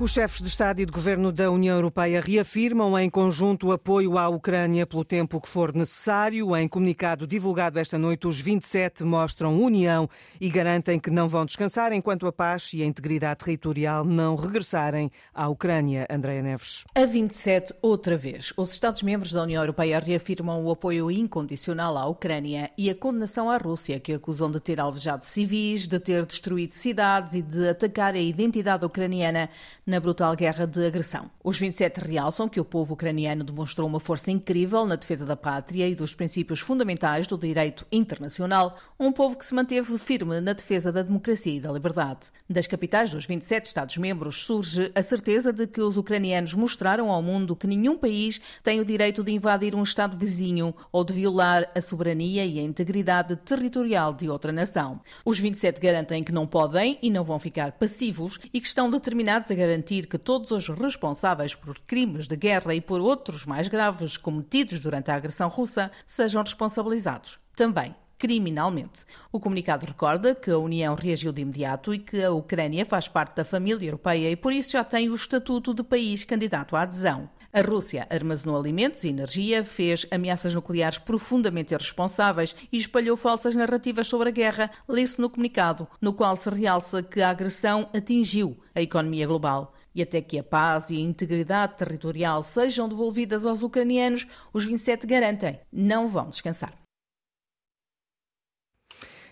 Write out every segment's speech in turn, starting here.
Os chefes de Estado e de Governo da União Europeia reafirmam em conjunto o apoio à Ucrânia pelo tempo que for necessário. Em comunicado divulgado esta noite, os 27 mostram união e garantem que não vão descansar enquanto a paz e a integridade territorial não regressarem à Ucrânia. Andréa Neves. A 27, outra vez. Os Estados-membros da União Europeia reafirmam o apoio incondicional à Ucrânia e a condenação à Rússia, que acusam de ter alvejado civis, de ter destruído cidades e de atacar a identidade ucraniana na brutal guerra de agressão. Os 27 realçam que o povo ucraniano demonstrou uma força incrível na defesa da pátria e dos princípios fundamentais do direito internacional, um povo que se manteve firme na defesa da democracia e da liberdade. Das capitais dos 27 Estados-membros surge a certeza de que os ucranianos mostraram ao mundo que nenhum país tem o direito de invadir um Estado vizinho ou de violar a soberania e a integridade territorial de outra nação. Os 27 garantem que não podem e não vão ficar passivos e que estão determinados a garantir garantir que todos os responsáveis por crimes de guerra e por outros mais graves cometidos durante a agressão russa sejam responsabilizados, também criminalmente. O comunicado recorda que a União reagiu de imediato e que a Ucrânia faz parte da família europeia e por isso já tem o estatuto de país candidato à adesão. A Rússia armazenou alimentos e energia, fez ameaças nucleares profundamente irresponsáveis e espalhou falsas narrativas sobre a guerra, lê-se no comunicado, no qual se realça que a agressão atingiu a economia global. E até que a paz e a integridade territorial sejam devolvidas aos ucranianos, os 27 garantem, não vão descansar.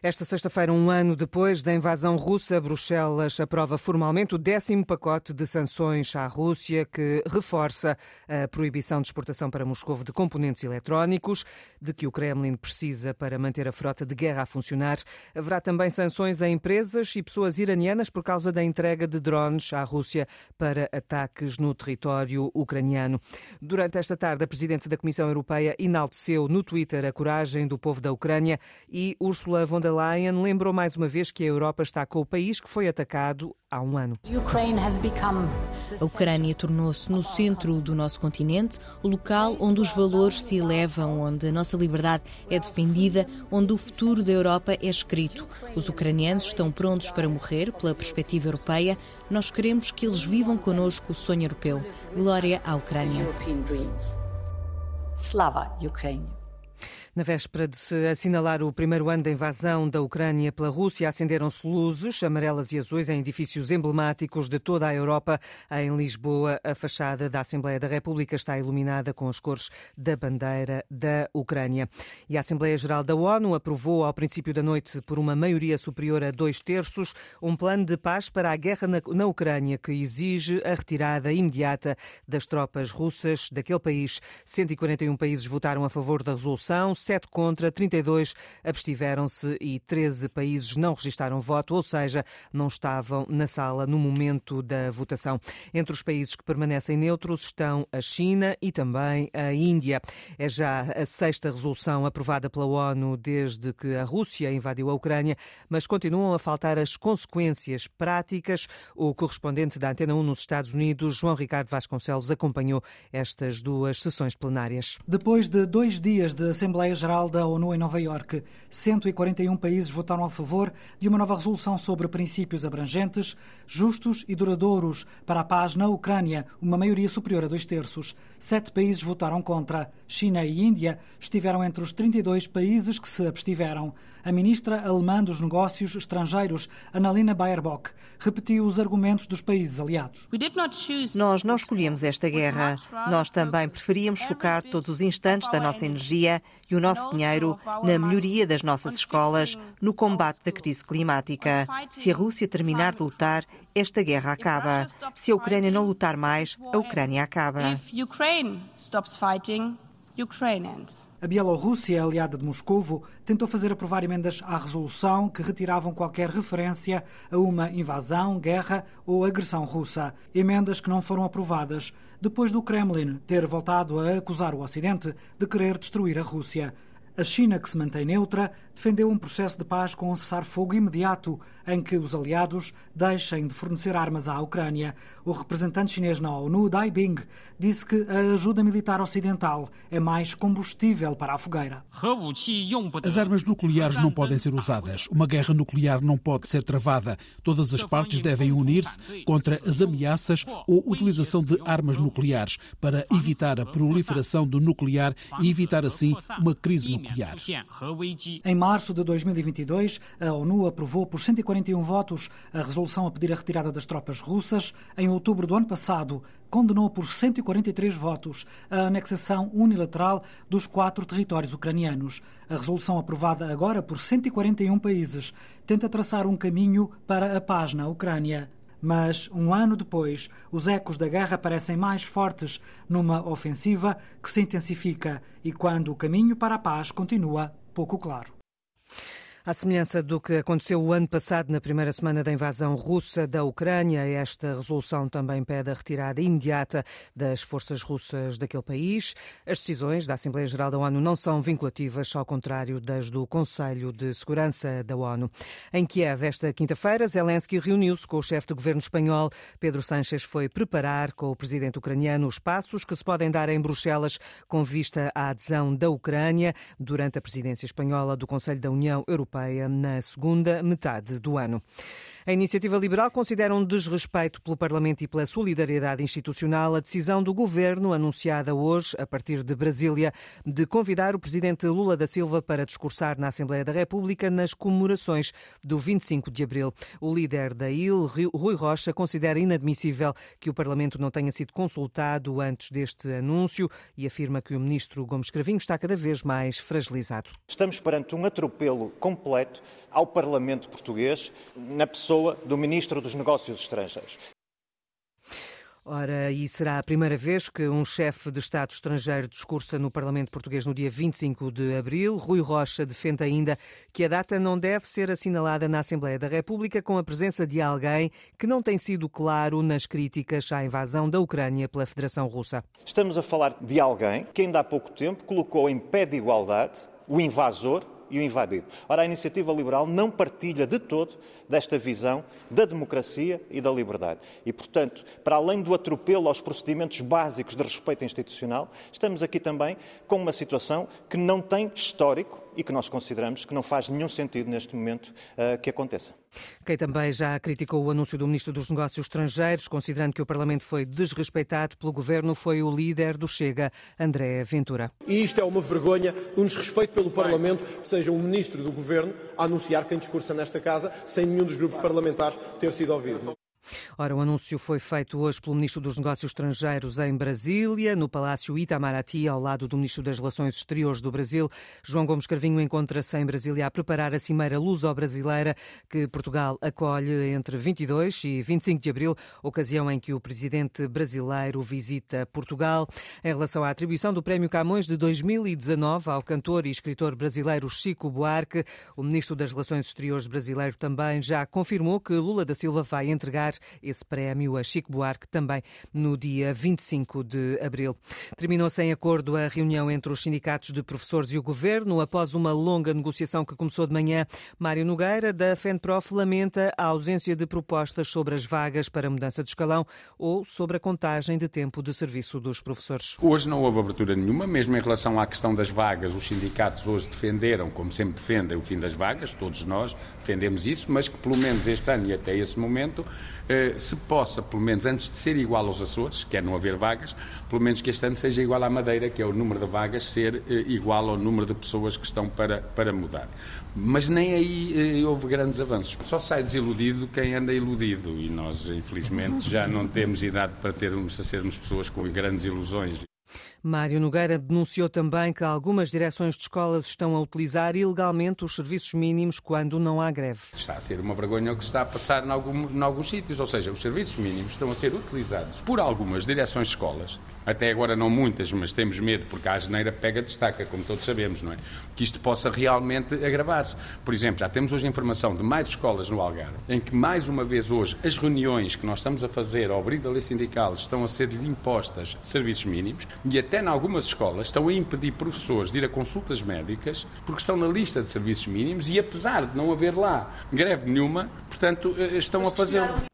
Esta sexta-feira, um ano depois da invasão russa, Bruxelas aprova formalmente o décimo pacote de sanções à Rússia, que reforça a proibição de exportação para Moscou de componentes eletrónicos, de que o Kremlin precisa para manter a frota de guerra a funcionar. Haverá também sanções a empresas e pessoas iranianas por causa da entrega de drones à Rússia para ataques no território ucraniano. Durante esta tarde, a Presidente da Comissão Europeia enalteceu no Twitter a coragem do povo da Ucrânia e Ursula von der der Leyen lembrou mais uma vez que a Europa está com o país que foi atacado há um ano. A Ucrânia tornou-se no centro do nosso continente, o local onde os valores se elevam, onde a nossa liberdade é defendida, onde o futuro da Europa é escrito. Os ucranianos estão prontos para morrer pela perspectiva europeia. Nós queremos que eles vivam connosco o sonho europeu. Glória à Ucrânia. Slava Ucrânia. Na véspera de se assinalar o primeiro ano da invasão da Ucrânia pela Rússia, acenderam-se luzes amarelas e azuis em edifícios emblemáticos de toda a Europa. Em Lisboa, a fachada da Assembleia da República está iluminada com as cores da bandeira da Ucrânia. E a Assembleia Geral da ONU aprovou ao princípio da noite, por uma maioria superior a dois terços, um plano de paz para a guerra na, Ucrânia que exige a retirada imediata das tropas russas daquele país. 141 países votaram a favor da resolução. 7 contra, 32 abstiveram-se e 13 países não registaram voto, ou seja, não estavam na sala no momento da votação. Entre os países que permanecem neutros estão a China e também a Índia. É já a sexta resolução aprovada pela ONU desde que a Rússia invadiu a Ucrânia, mas continuam a faltar as consequências práticas. O correspondente da Antena 1 nos Estados Unidos, João Ricardo Vasconcelos, acompanhou estas duas sessões plenárias. Depois de dois dias de Assembleia Geral da ONU em Nova Iorque. 141 países votaram a favor de uma nova resolução sobre princípios abrangentes, justos e duradouros para a paz na Ucrânia, uma maioria superior a dois terços. Sete países votaram contra. China e Índia estiveram entre os 32 países que se abstiveram. A ministra alemã dos Negócios Estrangeiros, Annalena Baerbock, repetiu os argumentos dos países aliados. Nós não escolhemos esta guerra. Nós também preferíamos focar todos os instantes da nossa energia e o nosso dinheiro na melhoria das nossas escolas, no combate da crise climática. Se a Rússia terminar de lutar, esta guerra acaba. Se a Ucrânia não lutar mais, a Ucrânia acaba. A Bielorrússia, aliada de Moscovo, tentou fazer aprovar emendas à resolução que retiravam qualquer referência a uma invasão, guerra ou agressão russa. Emendas que não foram aprovadas depois do Kremlin ter voltado a acusar o Ocidente de querer destruir a Rússia. A China, que se mantém neutra, defendeu um processo de paz com um cessar-fogo imediato, em que os aliados deixem de fornecer armas à Ucrânia. O representante chinês na ONU, Dai Bing, disse que a ajuda militar ocidental é mais combustível para a fogueira. As armas nucleares não podem ser usadas. Uma guerra nuclear não pode ser travada. Todas as partes devem unir-se contra as ameaças ou utilização de armas nucleares para evitar a proliferação do nuclear e evitar assim uma crise nuclear. Em março de 2022, a ONU aprovou por 141 votos a resolução a pedir a retirada das tropas russas. Em outubro do ano passado, condenou por 143 votos a anexação unilateral dos quatro territórios ucranianos. A resolução aprovada agora por 141 países tenta traçar um caminho para a paz na Ucrânia. Mas, um ano depois, os ecos da guerra parecem mais fortes numa ofensiva que se intensifica e quando o caminho para a paz continua pouco claro. À semelhança do que aconteceu o ano passado na primeira semana da invasão russa da Ucrânia, esta resolução também pede a retirada imediata das forças russas daquele país. As decisões da Assembleia Geral da ONU não são vinculativas, ao contrário das do Conselho de Segurança da ONU. Em Kiev, esta quinta-feira, Zelensky reuniu-se com o chefe de governo espanhol. Pedro Sánchez foi preparar com o presidente ucraniano os passos que se podem dar em Bruxelas com vista à adesão da Ucrânia durante a presidência espanhola do Conselho da União Europeia Europeia na segunda metade do ano. A Iniciativa Liberal considera um desrespeito pelo Parlamento e pela solidariedade institucional a decisão do governo, anunciada hoje, a partir de Brasília, de convidar o presidente Lula da Silva para discursar na Assembleia da República nas comemorações do 25 de abril. O líder da IL, Rui Rocha, considera inadmissível que o Parlamento não tenha sido consultado antes deste anúncio e afirma que o ministro Gomes Cravinho está cada vez mais fragilizado. Estamos perante um atropelo completo ao Parlamento português na pessoa do Ministro dos Negócios Estrangeiros. Ora, e será a primeira vez que um chefe de Estado estrangeiro discursa no Parlamento Português no dia 25 de abril. Rui Rocha defende ainda que a data não deve ser assinalada na Assembleia da República com a presença de alguém que não tem sido claro nas críticas à invasão da Ucrânia pela Federação Russa. Estamos a falar de alguém que ainda há pouco tempo colocou em pé de igualdade o invasor e o invadido. Ora, a iniciativa liberal não partilha de todo desta visão da democracia e da liberdade. E, portanto, para além do atropelo aos procedimentos básicos de respeito institucional, estamos aqui também com uma situação que não tem histórico e que nós consideramos que não faz nenhum sentido neste momento uh, que aconteça. Quem também já criticou o anúncio do Ministro dos Negócios Estrangeiros, considerando que o Parlamento foi desrespeitado pelo Governo, foi o líder do Chega, André Ventura. E isto é uma vergonha, um desrespeito pelo Parlamento, que seja um Ministro do Governo a anunciar quem discursa nesta Casa, sem nenhum dos grupos parlamentares ter sido ouvido. Ora, o anúncio foi feito hoje pelo Ministro dos Negócios Estrangeiros em Brasília, no Palácio Itamaraty, ao lado do Ministro das Relações Exteriores do Brasil. João Gomes Carvinho encontra-se em Brasília a preparar a Cimeira Luso-Brasileira que Portugal acolhe entre 22 e 25 de abril, ocasião em que o presidente brasileiro visita Portugal. Em relação à atribuição do Prémio Camões de 2019 ao cantor e escritor brasileiro Chico Buarque, o Ministro das Relações Exteriores brasileiro também já confirmou que Lula da Silva vai entregar esse prémio a Chico Buarque também no dia 25 de abril. Terminou-se em acordo a reunião entre os sindicatos de professores e o governo. Após uma longa negociação que começou de manhã, Mário Nogueira, da FENPROF, lamenta a ausência de propostas sobre as vagas para mudança de escalão ou sobre a contagem de tempo de serviço dos professores. Hoje não houve abertura nenhuma, mesmo em relação à questão das vagas. Os sindicatos hoje defenderam, como sempre defendem, o fim das vagas, todos nós defendemos isso, mas que pelo menos este ano e até esse momento se possa, pelo menos antes de ser igual aos Açores, que é não haver vagas, pelo menos que este ano seja igual à Madeira, que é o número de vagas, ser eh, igual ao número de pessoas que estão para, para mudar. Mas nem aí eh, houve grandes avanços. Só sai desiludido quem anda iludido e nós, infelizmente, já não temos idade para termos a sermos pessoas com grandes ilusões. Mário Nogueira denunciou também que algumas direções de escolas estão a utilizar ilegalmente os serviços mínimos quando não há greve. Está a ser uma vergonha o que está a passar em alguns, em alguns sítios, ou seja, os serviços mínimos estão a ser utilizados por algumas direções de escolas até agora não muitas, mas temos medo, porque a geneira pega destaca, como todos sabemos, não é? Que isto possa realmente agravar-se. Por exemplo, já temos hoje informação de mais escolas no Algarve, em que mais uma vez hoje as reuniões que nós estamos a fazer ao abrigo da lei sindical estão a ser-lhe impostas serviços mínimos. e até em algumas escolas estão a impedir professores de ir a consultas médicas porque estão na lista de serviços mínimos e apesar de não haver lá greve nenhuma, portanto, eh, estão a fazê-lo.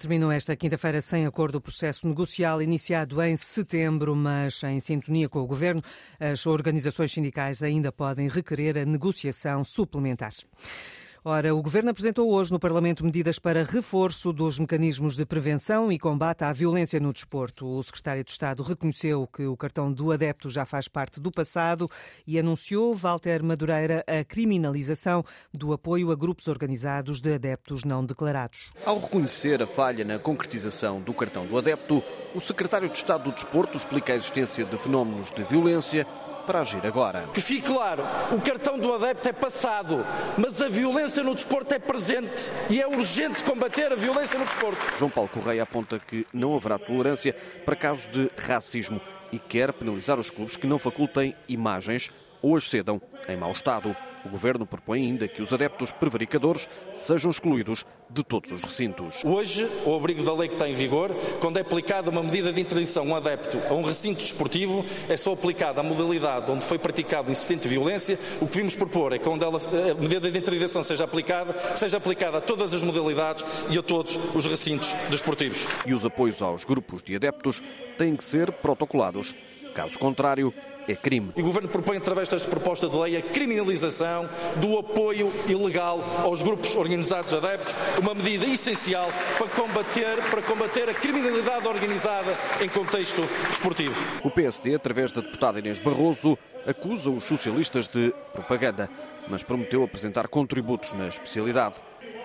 Terminou esta quinta-feira sem acordo o processo negocial iniciado em setembro, mas em sintonia com o governo, as organizações sindicais ainda podem requerer a negociação suplementar. Ora, o Governo apresentou hoje no Parlamento medidas para reforço dos mecanismos de prevenção e combate à violência no desporto. O Secretário de Estado reconheceu que o cartão do adepto já faz parte do passado e anunciou, Walter Madureira, a criminalização do apoio a grupos organizados de adeptos não declarados. Ao reconhecer a falha na concretização do cartão do adepto, o Secretário de Estado do Desporto explica a existência de fenómenos de violência para agir agora. Que fique claro, o cartão do adepto é passado, mas a violência no desporto é presente e é urgente combater a violência no desporto. João Paulo Correia aponta que não haverá tolerância para casos de racismo e quer penalizar os clubes que não facultem imagens ou as cedam em mau estado. O governo propõe ainda que os adeptos prevaricadores sejam excluídos de todos os recintos. Hoje, o abrigo da lei que está em vigor, quando é aplicada uma medida de interdição a um adepto a um recinto desportivo, é só aplicada a modalidade onde foi praticado incessante de violência. O que vimos propor é que onde ela, a medida de interdição seja aplicada, seja aplicada a todas as modalidades e a todos os recintos desportivos. E os apoios aos grupos de adeptos têm que ser protocolados. Caso contrário, é crime. E o Governo propõe, através desta proposta de lei, a criminalização do apoio ilegal aos grupos organizados de adeptos, uma medida essencial para combater, para combater a criminalidade organizada em contexto desportivo. O PSD, através da deputada Inês Barroso, acusa os socialistas de propaganda, mas prometeu apresentar contributos na especialidade.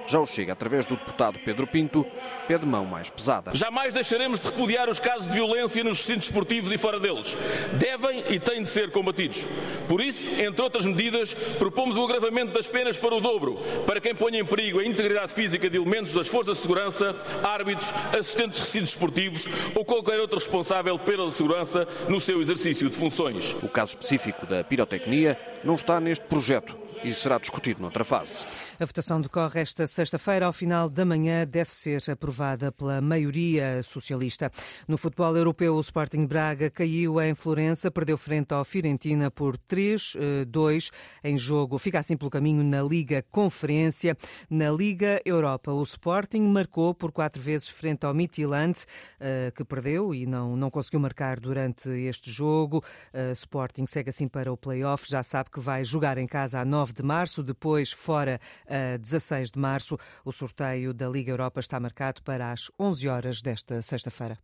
Já o Chega, através do deputado Pedro Pinto, pede mão mais pesada. Jamais deixaremos de repudiar os casos de violência nos recintos esportivos e fora deles. Devem e têm de ser combatidos. Por isso, entre outras medidas, propomos o agravamento das penas para o dobro, para quem ponha em perigo a integridade física de elementos das forças de segurança, árbitros, assistentes de recintos esportivos ou qualquer outro responsável pela segurança no seu exercício de funções. O caso específico da pirotecnia não está neste projeto e será discutido noutra fase. A votação decorre esta sexta-feira, ao final da manhã, deve ser aprovada pela maioria socialista. No futebol europeu, o Sporting Braga caiu em Florença, perdeu frente ao Fiorentina por 3-2 em jogo. Fica assim pelo caminho na Liga Conferência. Na Liga Europa, o Sporting marcou por quatro vezes frente ao Midtjylland, eh, que perdeu e não, não conseguiu marcar durante este jogo. Eh, Sporting segue assim para o play-off, já sabe que vai jogar em casa a 9 de março, depois fora a 16 de março. O sorteio da Liga Europa está marcado para as 11 horas desta sexta-feira.